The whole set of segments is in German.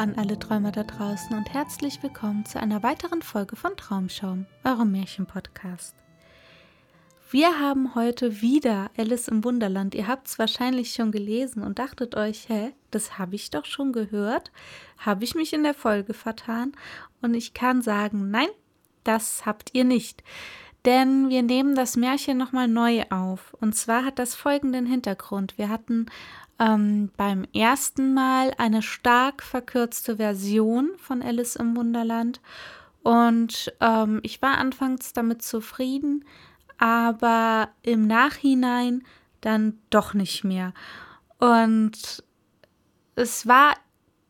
An alle Träumer da draußen und herzlich willkommen zu einer weiteren Folge von Traumschaum, eurem Märchenpodcast. Wir haben heute wieder Alice im Wunderland. Ihr habt es wahrscheinlich schon gelesen und dachtet euch, hä, das habe ich doch schon gehört. Habe ich mich in der Folge vertan? Und ich kann sagen, nein, das habt ihr nicht. Denn wir nehmen das Märchen nochmal neu auf. Und zwar hat das folgenden Hintergrund. Wir hatten ähm, beim ersten Mal eine stark verkürzte Version von Alice im Wunderland. Und ähm, ich war anfangs damit zufrieden, aber im Nachhinein dann doch nicht mehr. Und es war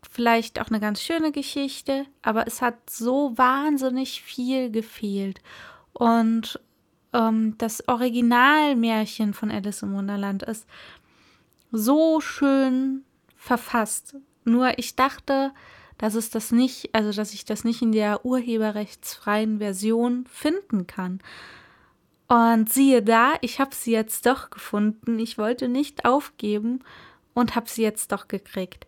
vielleicht auch eine ganz schöne Geschichte, aber es hat so wahnsinnig viel gefehlt. Und ähm, das Originalmärchen von Alice im Wunderland ist so schön verfasst. Nur ich dachte, dass es das nicht, also dass ich das nicht in der urheberrechtsfreien Version finden kann. Und siehe da, ich habe sie jetzt doch gefunden. Ich wollte nicht aufgeben und habe sie jetzt doch gekriegt.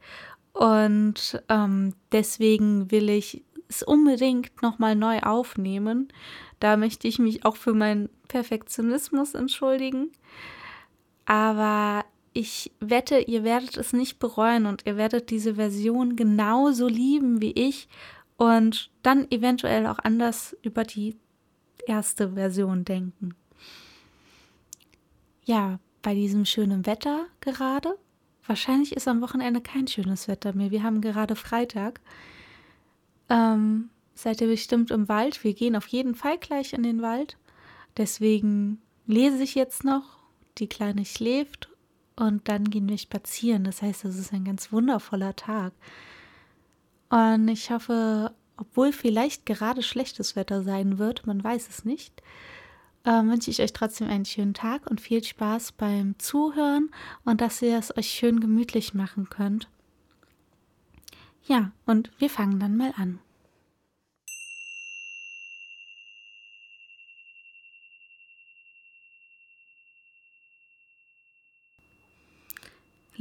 Und ähm, deswegen will ich es unbedingt nochmal neu aufnehmen. Da möchte ich mich auch für meinen Perfektionismus entschuldigen. Aber ich wette, ihr werdet es nicht bereuen und ihr werdet diese Version genauso lieben wie ich und dann eventuell auch anders über die erste Version denken. Ja, bei diesem schönen Wetter gerade. Wahrscheinlich ist am Wochenende kein schönes Wetter mehr. Wir haben gerade Freitag. Ähm, seid ihr bestimmt im Wald? Wir gehen auf jeden Fall gleich in den Wald. Deswegen lese ich jetzt noch. Die Kleine schläft und dann gehen wir spazieren. Das heißt, es ist ein ganz wundervoller Tag. Und ich hoffe, obwohl vielleicht gerade schlechtes Wetter sein wird, man weiß es nicht, äh, wünsche ich euch trotzdem einen schönen Tag und viel Spaß beim Zuhören und dass ihr es euch schön gemütlich machen könnt. Ja, und wir fangen dann mal an.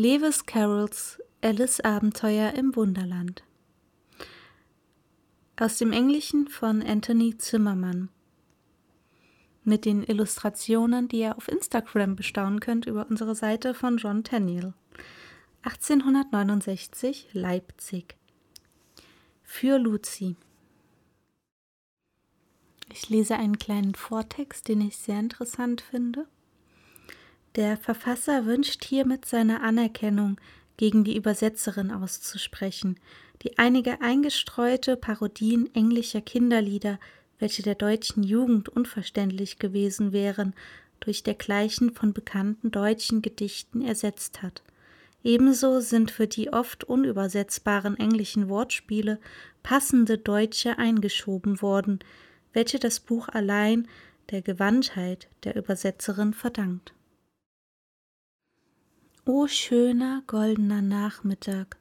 Lewis Carrolls Alice Abenteuer im Wunderland. Aus dem Englischen von Anthony Zimmermann. Mit den Illustrationen, die ihr auf Instagram bestaunen könnt über unsere Seite von John Tenniel. 1869 Leipzig. Für Luzi. Ich lese einen kleinen Vortext, den ich sehr interessant finde. Der Verfasser wünscht hiermit seine Anerkennung gegen die Übersetzerin auszusprechen, die einige eingestreute Parodien englischer Kinderlieder, welche der deutschen Jugend unverständlich gewesen wären, durch dergleichen von bekannten deutschen Gedichten ersetzt hat. Ebenso sind für die oft unübersetzbaren englischen Wortspiele passende deutsche eingeschoben worden, welche das Buch allein der Gewandtheit der Übersetzerin verdankt. O schöner goldener Nachmittag,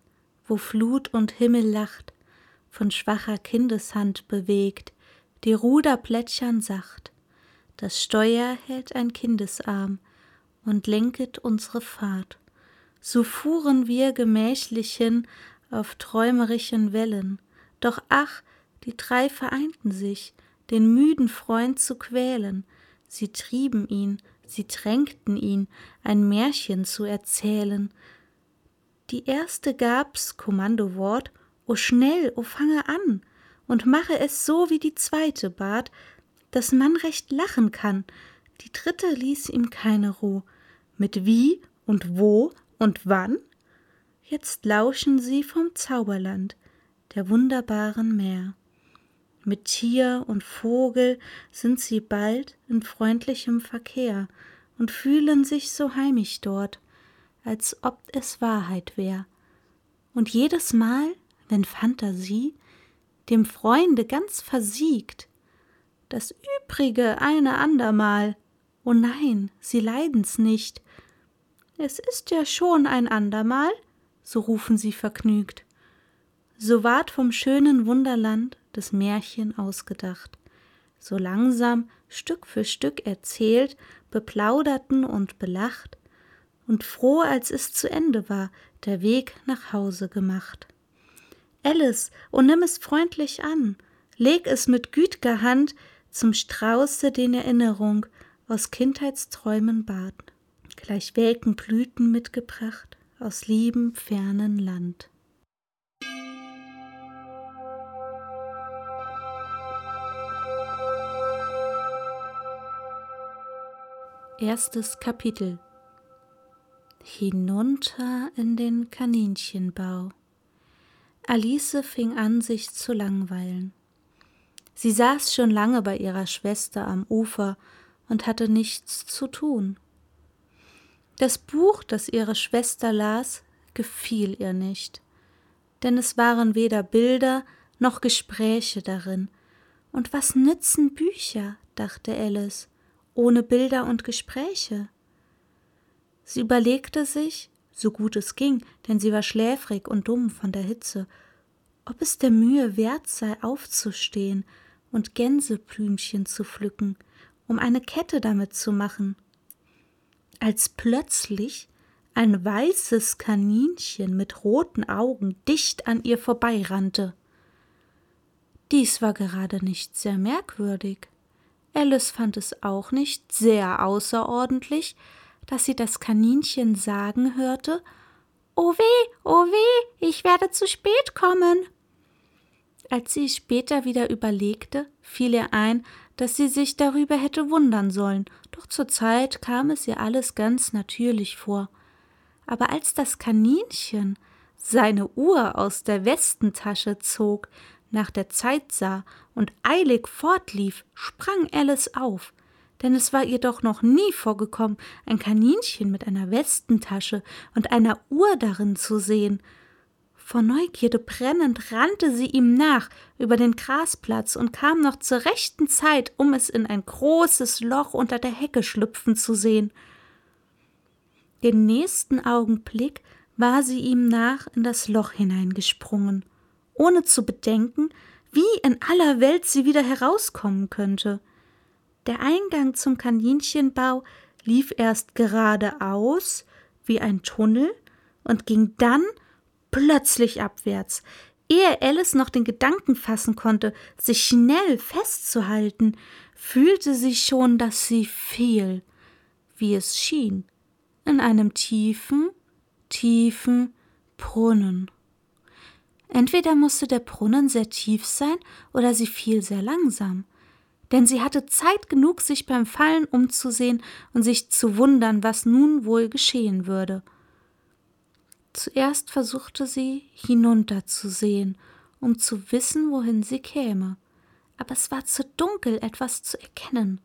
wo Flut und Himmel lacht, von schwacher Kindeshand bewegt, die Ruder plätschern sacht, das Steuer hält ein Kindesarm und lenket unsere Fahrt. So fuhren wir gemächlich hin auf träumerischen Wellen, doch ach, die drei vereinten sich, den müden Freund zu quälen, sie trieben ihn, sie drängten ihn, ein Märchen zu erzählen. Die erste gab's Kommandowort, o schnell, o fange an, und mache es so, wie die zweite bat, dass man recht lachen kann. Die dritte ließ ihm keine Ruh. Mit wie und wo und wann? Jetzt lauschen sie vom Zauberland, der wunderbaren Meer. Mit Tier und Vogel sind sie bald in freundlichem Verkehr und fühlen sich so heimisch dort, als ob es Wahrheit wär. Und jedes Mal, wenn Phantasie dem Freunde ganz versiegt, das übrige eine andermal, oh nein, sie leiden's nicht. Es ist ja schon ein andermal, so rufen sie vergnügt. So ward vom schönen Wunderland das Märchen ausgedacht. So langsam, Stück für Stück erzählt, beplauderten und belacht, und froh, als es zu Ende war, der Weg nach Hause gemacht. Alice, und nimm es freundlich an, leg es mit güt'ger Hand zum Strauße den Erinnerung aus Kindheitsträumen bat, gleich welken Blüten mitgebracht aus liebem fernen Land. Erstes Kapitel Hinunter in den Kaninchenbau. Alice fing an, sich zu langweilen. Sie saß schon lange bei ihrer Schwester am Ufer und hatte nichts zu tun. Das Buch, das ihre Schwester las, gefiel ihr nicht, denn es waren weder Bilder noch Gespräche darin. Und was nützen Bücher, dachte Alice, ohne Bilder und Gespräche? Sie überlegte sich, so gut es ging, denn sie war schläfrig und dumm von der Hitze, ob es der Mühe wert sei, aufzustehen und Gänseblümchen zu pflücken, um eine Kette damit zu machen. Als plötzlich ein weißes Kaninchen mit roten Augen dicht an ihr vorbeirannte. Dies war gerade nicht sehr merkwürdig. Alice fand es auch nicht sehr außerordentlich, dass sie das Kaninchen sagen hörte Oh weh, oh weh, ich werde zu spät kommen. Als sie später wieder überlegte, fiel ihr ein, dass sie sich darüber hätte wundern sollen, doch zur Zeit kam es ihr alles ganz natürlich vor. Aber als das Kaninchen seine Uhr aus der Westentasche zog, nach der Zeit sah und eilig fortlief, sprang Alice auf, denn es war ihr doch noch nie vorgekommen, ein Kaninchen mit einer Westentasche und einer Uhr darin zu sehen, vor Neugierde brennend rannte sie ihm nach über den Grasplatz und kam noch zur rechten Zeit, um es in ein großes Loch unter der Hecke schlüpfen zu sehen. Den nächsten Augenblick war sie ihm nach in das Loch hineingesprungen, ohne zu bedenken, wie in aller Welt sie wieder herauskommen könnte. Der Eingang zum Kaninchenbau lief erst geradeaus wie ein Tunnel und ging dann plötzlich abwärts. Ehe Alice noch den Gedanken fassen konnte, sich schnell festzuhalten, fühlte sie schon, dass sie fiel, wie es schien, in einem tiefen, tiefen Brunnen. Entweder musste der Brunnen sehr tief sein oder sie fiel sehr langsam, denn sie hatte Zeit genug, sich beim Fallen umzusehen und sich zu wundern, was nun wohl geschehen würde. Zuerst versuchte sie, hinunterzusehen, um zu wissen, wohin sie käme, aber es war zu dunkel, etwas zu erkennen.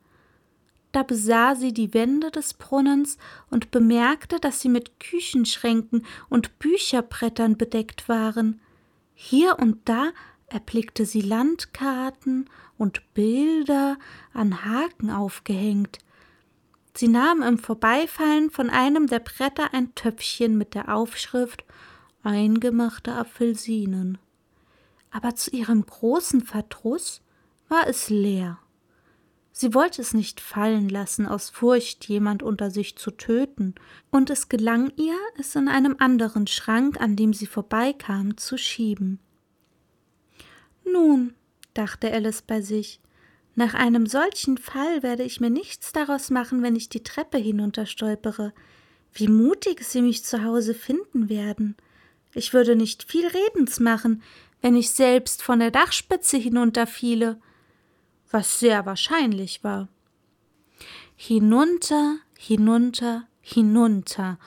Da besah sie die Wände des Brunnens und bemerkte, dass sie mit Küchenschränken und Bücherbrettern bedeckt waren. Hier und da erblickte sie Landkarten und Bilder an Haken aufgehängt, Sie nahm im Vorbeifallen von einem der Bretter ein Töpfchen mit der Aufschrift Eingemachte Apfelsinen. Aber zu ihrem großen Verdruss war es leer. Sie wollte es nicht fallen lassen aus Furcht, jemand unter sich zu töten, und es gelang ihr, es in einem anderen Schrank, an dem sie vorbeikam, zu schieben. Nun, dachte Alice bei sich, nach einem solchen Fall werde ich mir nichts daraus machen, wenn ich die Treppe hinunterstolpere. Wie mutig sie mich zu Hause finden werden. Ich würde nicht viel Redens machen, wenn ich selbst von der Dachspitze hinunterfiele, was sehr wahrscheinlich war. Hinunter, hinunter, hinunter.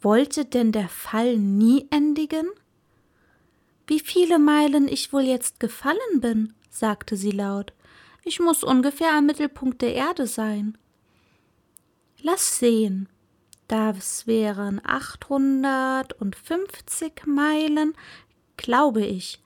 Wollte denn der Fall nie endigen? Wie viele Meilen ich wohl jetzt gefallen bin, sagte sie laut. Ich muss ungefähr am Mittelpunkt der Erde sein. Lass sehen. Das wären 850 Meilen, glaube ich.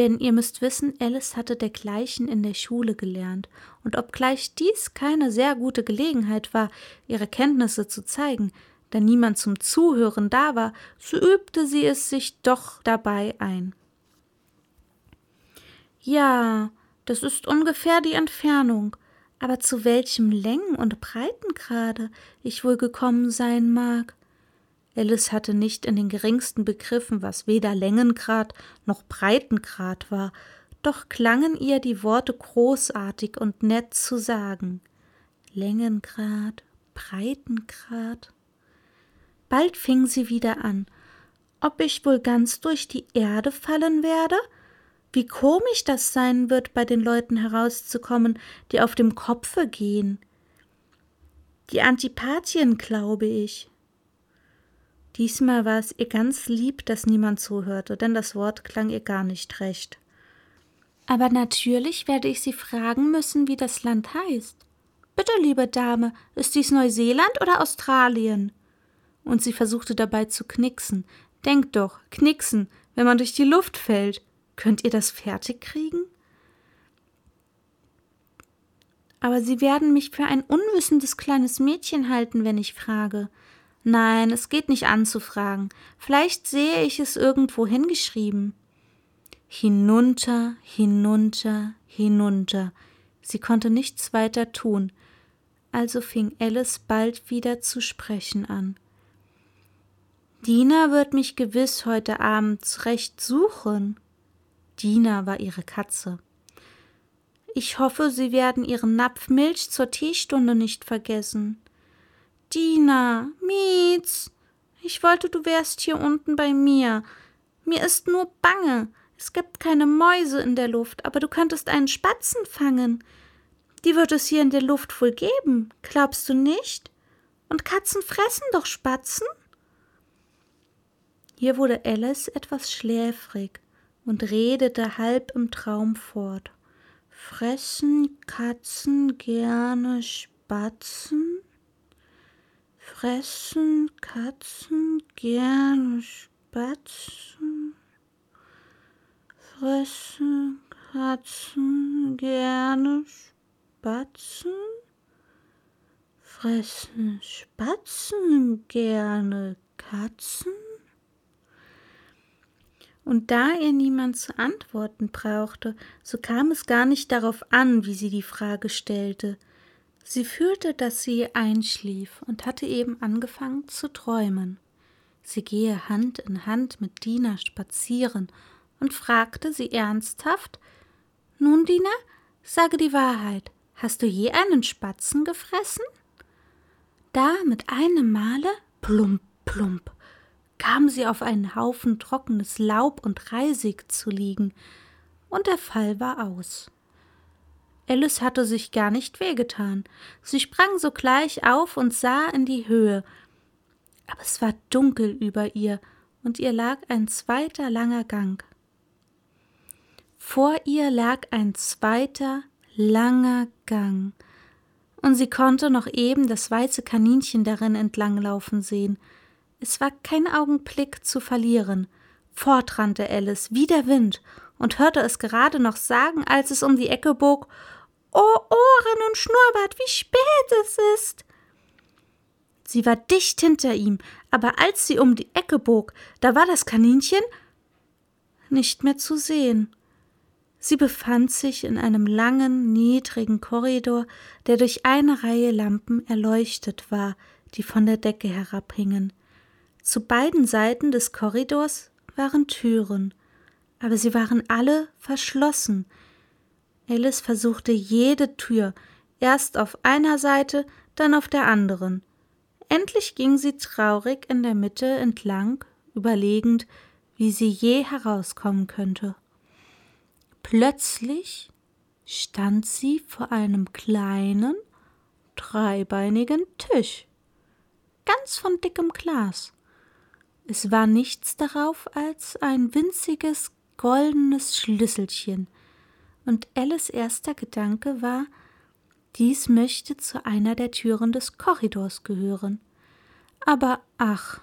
Denn ihr müsst wissen, Alice hatte dergleichen in der Schule gelernt, und obgleich dies keine sehr gute Gelegenheit war, ihre Kenntnisse zu zeigen, da niemand zum Zuhören da war, so übte sie es sich doch dabei ein. Ja, das ist ungefähr die Entfernung, aber zu welchem Längen- und Breitengrade ich wohl gekommen sein mag. Alice hatte nicht in den geringsten begriffen, was weder Längengrad noch Breitengrad war, doch klangen ihr die Worte großartig und nett zu sagen. Längengrad, Breitengrad. Bald fing sie wieder an. Ob ich wohl ganz durch die Erde fallen werde? Wie komisch das sein wird, bei den Leuten herauszukommen, die auf dem Kopfe gehen. Die Antipathien, glaube ich. Diesmal war es ihr ganz lieb, dass niemand zuhörte, denn das Wort klang ihr gar nicht recht. Aber natürlich werde ich Sie fragen müssen, wie das Land heißt. Bitte, liebe Dame, ist dies Neuseeland oder Australien? Und sie versuchte dabei zu knicksen. Denkt doch, knicksen, wenn man durch die Luft fällt. Könnt ihr das fertig kriegen? Aber Sie werden mich für ein unwissendes kleines Mädchen halten, wenn ich frage. Nein, es geht nicht an zu fragen. Vielleicht sehe ich es irgendwo hingeschrieben. Hinunter, hinunter, hinunter. Sie konnte nichts weiter tun. Also fing Alice bald wieder zu sprechen an. Dina wird mich gewiss heute Abend recht suchen. Dina war ihre Katze. Ich hoffe, Sie werden Ihren Napf Milch zur Teestunde nicht vergessen. Dina, Mietz, ich wollte, du wärst hier unten bei mir. Mir ist nur bange. Es gibt keine Mäuse in der Luft, aber du könntest einen Spatzen fangen. Die wird es hier in der Luft wohl geben, glaubst du nicht? Und Katzen fressen doch Spatzen? Hier wurde Alice etwas schläfrig und redete halb im Traum fort. Fressen Katzen gerne Spatzen? Fressen Katzen gerne Spatzen? Fressen Katzen gerne Spatzen? Fressen Spatzen gerne Katzen? Und da ihr niemand zu antworten brauchte, so kam es gar nicht darauf an, wie sie die Frage stellte, Sie fühlte, dass sie einschlief und hatte eben angefangen zu träumen. Sie gehe Hand in Hand mit Dina spazieren und fragte sie ernsthaft Nun, Dina, sage die Wahrheit, hast du je einen Spatzen gefressen? Da mit einem Male plump, plump, kam sie auf einen Haufen trockenes Laub und Reisig zu liegen, und der Fall war aus. Alice hatte sich gar nicht wehgetan. Sie sprang sogleich auf und sah in die Höhe. Aber es war dunkel über ihr, und ihr lag ein zweiter langer Gang. Vor ihr lag ein zweiter langer Gang, und sie konnte noch eben das weiße Kaninchen darin entlanglaufen sehen. Es war kein Augenblick zu verlieren. Fort rannte Alice wie der Wind und hörte es gerade noch sagen, als es um die Ecke bog Oh Ohren und Schnurrbart, wie spät es ist. Sie war dicht hinter ihm, aber als sie um die Ecke bog, da war das Kaninchen nicht mehr zu sehen. Sie befand sich in einem langen, niedrigen Korridor, der durch eine Reihe Lampen erleuchtet war, die von der Decke herabhingen. Zu beiden Seiten des Korridors waren Türen, aber sie waren alle verschlossen, Alice versuchte jede Tür, erst auf einer Seite, dann auf der anderen. Endlich ging sie traurig in der Mitte entlang, überlegend, wie sie je herauskommen könnte. Plötzlich stand sie vor einem kleinen, dreibeinigen Tisch, ganz von dickem Glas. Es war nichts darauf als ein winziges goldenes Schlüsselchen, und Alice erster Gedanke war, dies möchte zu einer der Türen des Korridors gehören. Aber ach,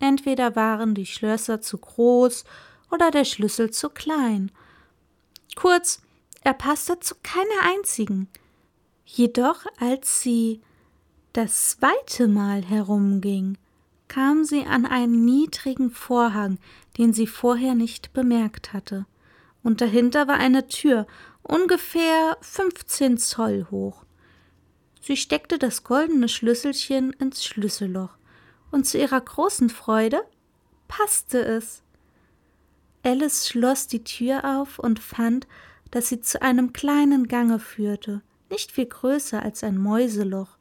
entweder waren die Schlösser zu groß oder der Schlüssel zu klein. Kurz, er passte zu keiner einzigen. Jedoch, als sie das zweite Mal herumging, kam sie an einen niedrigen Vorhang, den sie vorher nicht bemerkt hatte und dahinter war eine Tür, ungefähr 15 Zoll hoch. Sie steckte das goldene Schlüsselchen ins Schlüsselloch, und zu ihrer großen Freude passte es. Alice schloss die Tür auf und fand, dass sie zu einem kleinen Gange führte, nicht viel größer als ein Mäuseloch.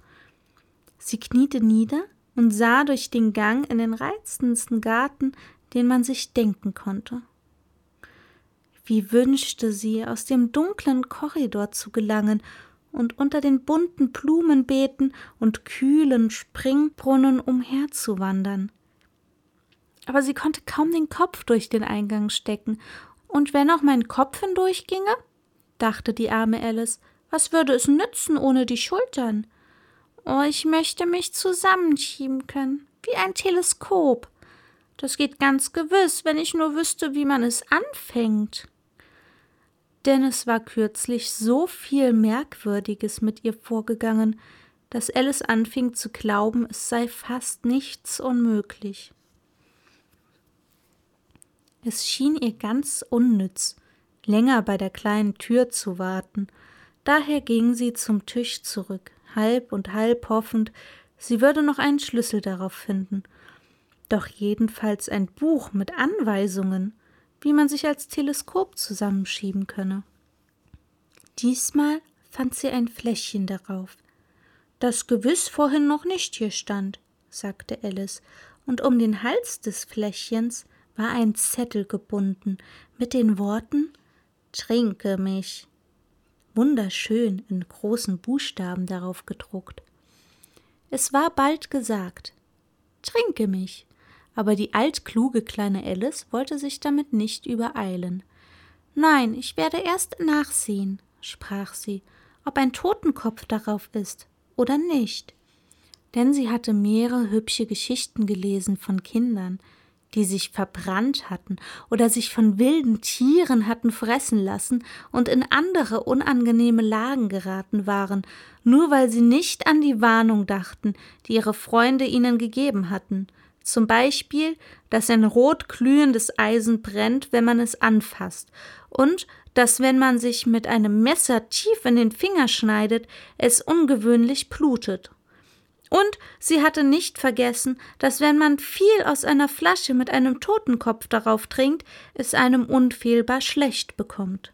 Sie kniete nieder und sah durch den Gang in den reizendsten Garten, den man sich denken konnte. Wie wünschte sie, aus dem dunklen Korridor zu gelangen und unter den bunten Blumenbeeten und kühlen Springbrunnen umherzuwandern. Aber sie konnte kaum den Kopf durch den Eingang stecken, und wenn auch mein Kopf hindurchginge, dachte die arme Alice, was würde es nützen ohne die Schultern? Oh, ich möchte mich zusammenschieben können, wie ein Teleskop. Das geht ganz gewiss, wenn ich nur wüsste, wie man es anfängt denn es war kürzlich so viel Merkwürdiges mit ihr vorgegangen, dass Alice anfing zu glauben, es sei fast nichts unmöglich. Es schien ihr ganz unnütz, länger bei der kleinen Tür zu warten, daher ging sie zum Tisch zurück, halb und halb hoffend, sie würde noch einen Schlüssel darauf finden, doch jedenfalls ein Buch mit Anweisungen, wie man sich als Teleskop zusammenschieben könne. Diesmal fand sie ein Fläschchen darauf, das gewiss vorhin noch nicht hier stand, sagte Alice, und um den Hals des Fläschchens war ein Zettel gebunden mit den Worten Trinke mich. Wunderschön in großen Buchstaben darauf gedruckt. Es war bald gesagt. Trinke mich aber die altkluge kleine Alice wollte sich damit nicht übereilen. Nein, ich werde erst nachsehen, sprach sie, ob ein Totenkopf darauf ist oder nicht. Denn sie hatte mehrere hübsche Geschichten gelesen von Kindern, die sich verbrannt hatten oder sich von wilden Tieren hatten fressen lassen und in andere unangenehme Lagen geraten waren, nur weil sie nicht an die Warnung dachten, die ihre Freunde ihnen gegeben hatten, zum Beispiel, dass ein rot glühendes Eisen brennt, wenn man es anfasst, und dass, wenn man sich mit einem Messer tief in den Finger schneidet, es ungewöhnlich blutet. Und sie hatte nicht vergessen, dass wenn man viel aus einer Flasche mit einem Totenkopf darauf trinkt, es einem unfehlbar schlecht bekommt.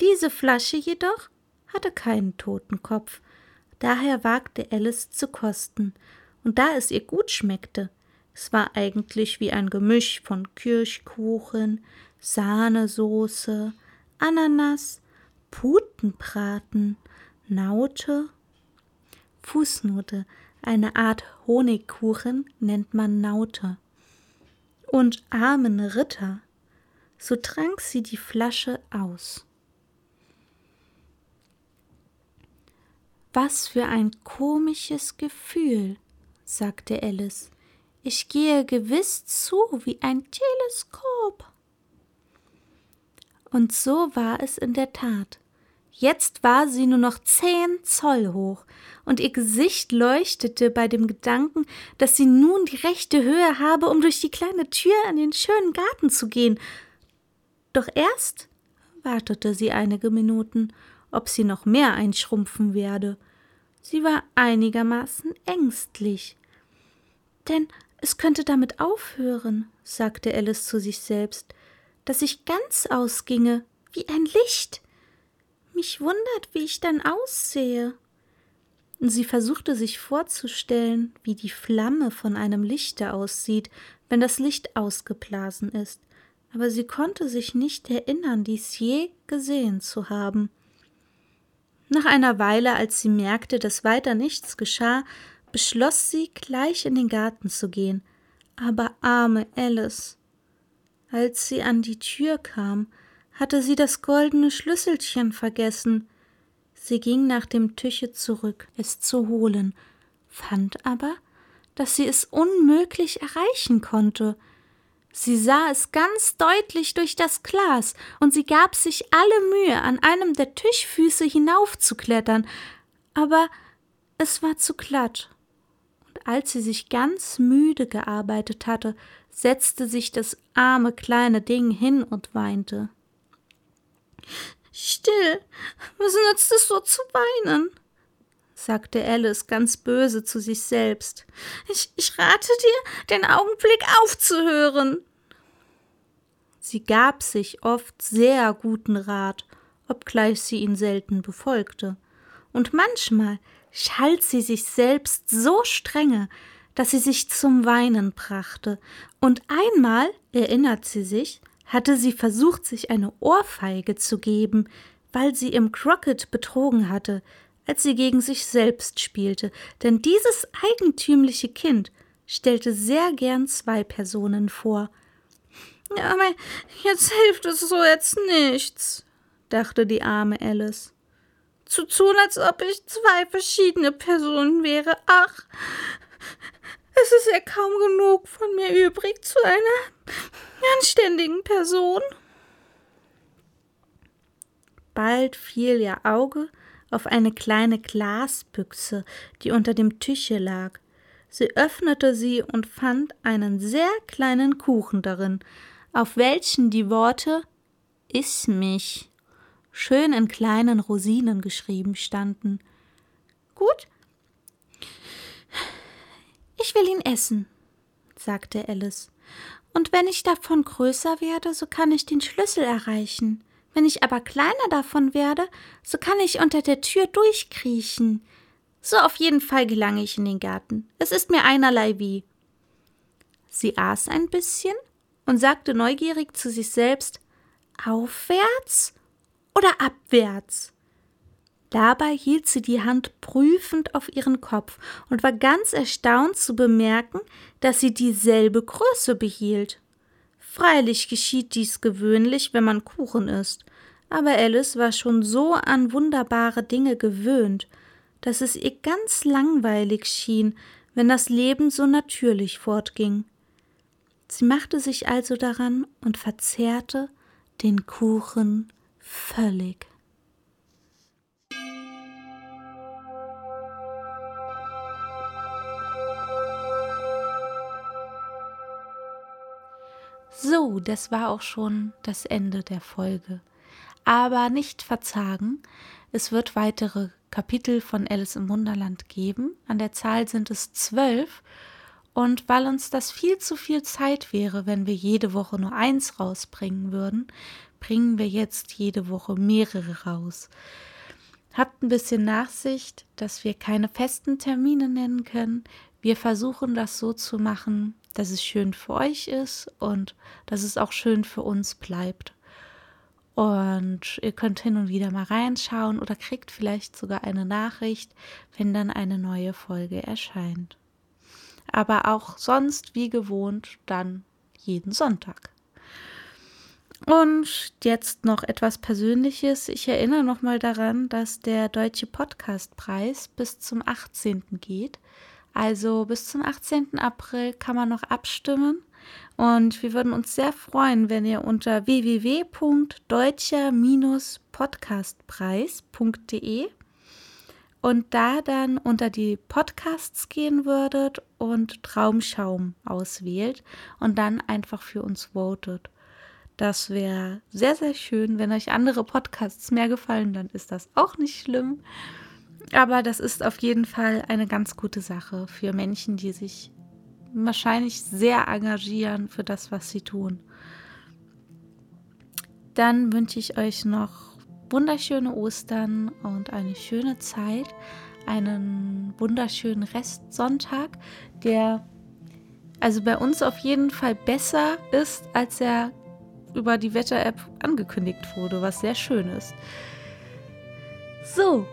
Diese Flasche jedoch hatte keinen Totenkopf, daher wagte Alice zu kosten, und da es ihr gut schmeckte, es war eigentlich wie ein Gemisch von Kirschkuchen, Sahnesoße, Ananas, Putenbraten, Naute. Fußnote. Eine Art Honigkuchen nennt man Naute. Und armen Ritter. So trank sie die Flasche aus. Was für ein komisches Gefühl, sagte Alice. Ich gehe gewiss zu wie ein Teleskop. Und so war es in der Tat. Jetzt war sie nur noch zehn Zoll hoch, und ihr Gesicht leuchtete bei dem Gedanken, dass sie nun die rechte Höhe habe, um durch die kleine Tür in den schönen Garten zu gehen. Doch erst wartete sie einige Minuten, ob sie noch mehr einschrumpfen werde. Sie war einigermaßen ängstlich. Denn es könnte damit aufhören, sagte Alice zu sich selbst, dass ich ganz ausginge, wie ein Licht. Mich wundert, wie ich dann aussehe. Sie versuchte sich vorzustellen, wie die Flamme von einem Lichte aussieht, wenn das Licht ausgeblasen ist, aber sie konnte sich nicht erinnern, dies je gesehen zu haben. Nach einer Weile, als sie merkte, dass weiter nichts geschah, beschloss sie, gleich in den Garten zu gehen. Aber arme Alice. Als sie an die Tür kam, hatte sie das goldene Schlüsselchen vergessen. Sie ging nach dem Tische zurück, es zu holen, fand aber, dass sie es unmöglich erreichen konnte. Sie sah es ganz deutlich durch das Glas, und sie gab sich alle Mühe, an einem der Tischfüße hinaufzuklettern, aber es war zu glatt als sie sich ganz müde gearbeitet hatte, setzte sich das arme kleine Ding hin und weinte. Still, was nützt es so zu weinen? sagte Alice ganz böse zu sich selbst. Ich, ich rate dir, den Augenblick aufzuhören. Sie gab sich oft sehr guten Rat, obgleich sie ihn selten befolgte. Und manchmal schalt sie sich selbst so strenge, dass sie sich zum Weinen brachte, und einmal, erinnert sie sich, hatte sie versucht, sich eine Ohrfeige zu geben, weil sie im Crockett betrogen hatte, als sie gegen sich selbst spielte, denn dieses eigentümliche Kind stellte sehr gern zwei Personen vor. Ja, aber jetzt hilft es so jetzt nichts, dachte die arme Alice. Zu tun, als ob ich zwei verschiedene Personen wäre. Ach, es ist ja kaum genug von mir übrig zu einer anständigen Person. Bald fiel ihr Auge auf eine kleine Glasbüchse, die unter dem Tische lag. Sie öffnete sie und fand einen sehr kleinen Kuchen darin, auf welchen die Worte Iss mich schön in kleinen Rosinen geschrieben standen. Gut, ich will ihn essen, sagte Alice. Und wenn ich davon größer werde, so kann ich den Schlüssel erreichen. Wenn ich aber kleiner davon werde, so kann ich unter der Tür durchkriechen. So auf jeden Fall gelange ich in den Garten. Es ist mir einerlei wie. Sie aß ein bisschen und sagte neugierig zu sich selbst Aufwärts oder abwärts? Dabei hielt sie die Hand prüfend auf ihren Kopf und war ganz erstaunt zu bemerken, dass sie dieselbe Größe behielt. Freilich geschieht dies gewöhnlich, wenn man Kuchen isst, aber Alice war schon so an wunderbare Dinge gewöhnt, dass es ihr ganz langweilig schien, wenn das Leben so natürlich fortging. Sie machte sich also daran und verzehrte den Kuchen völlig. So, das war auch schon das Ende der Folge. Aber nicht verzagen, es wird weitere Kapitel von Alice im Wunderland geben. An der Zahl sind es zwölf. Und weil uns das viel zu viel Zeit wäre, wenn wir jede Woche nur eins rausbringen würden, bringen wir jetzt jede Woche mehrere raus. Habt ein bisschen Nachsicht, dass wir keine festen Termine nennen können. Wir versuchen das so zu machen, dass es schön für euch ist und dass es auch schön für uns bleibt. Und ihr könnt hin und wieder mal reinschauen oder kriegt vielleicht sogar eine Nachricht, wenn dann eine neue Folge erscheint. Aber auch sonst wie gewohnt dann jeden Sonntag. Und jetzt noch etwas Persönliches. Ich erinnere nochmal daran, dass der Deutsche Podcastpreis bis zum 18. geht. Also bis zum 18. April kann man noch abstimmen. Und wir würden uns sehr freuen, wenn ihr unter www.deutscher-podcastpreis.de und da dann unter die Podcasts gehen würdet und Traumschaum auswählt und dann einfach für uns votet. Das wäre sehr, sehr schön. Wenn euch andere Podcasts mehr gefallen, dann ist das auch nicht schlimm. Aber das ist auf jeden Fall eine ganz gute Sache für Menschen, die sich wahrscheinlich sehr engagieren für das, was sie tun. Dann wünsche ich euch noch wunderschöne Ostern und eine schöne Zeit, einen wunderschönen Restsonntag, der also bei uns auf jeden Fall besser ist, als er über die Wetter-App angekündigt wurde, was sehr schön ist. So,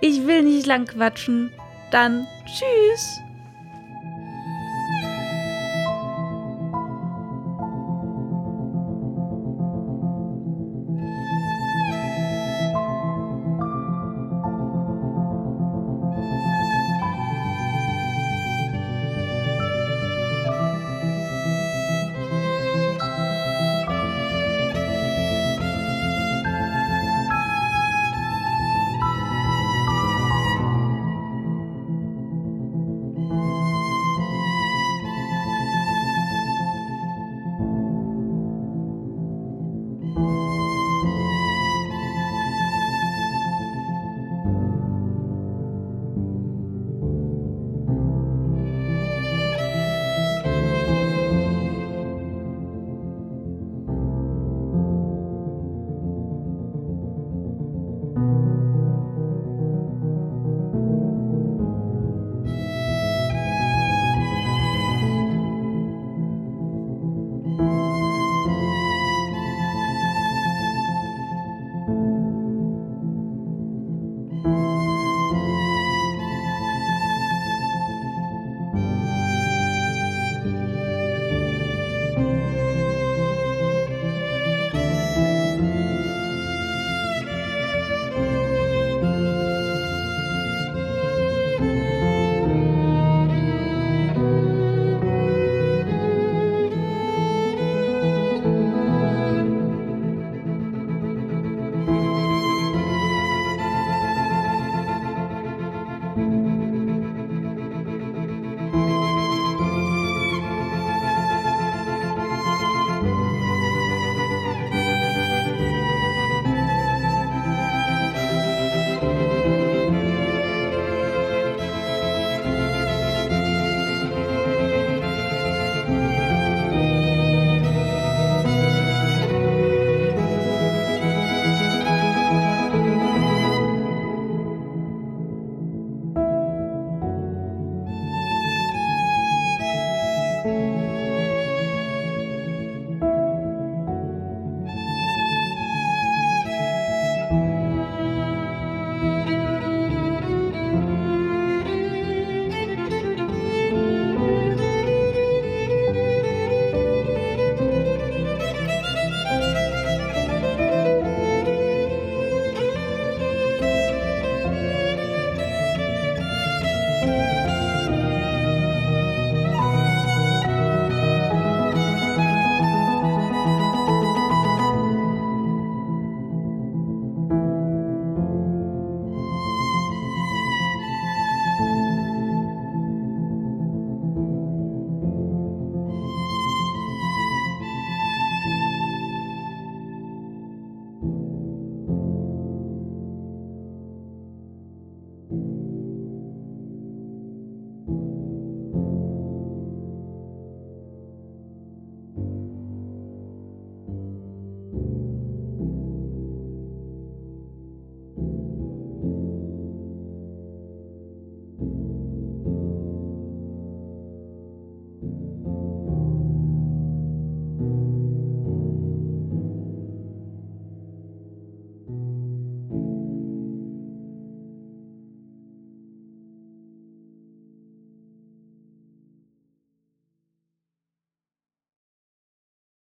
ich will nicht lang quatschen. Dann tschüss.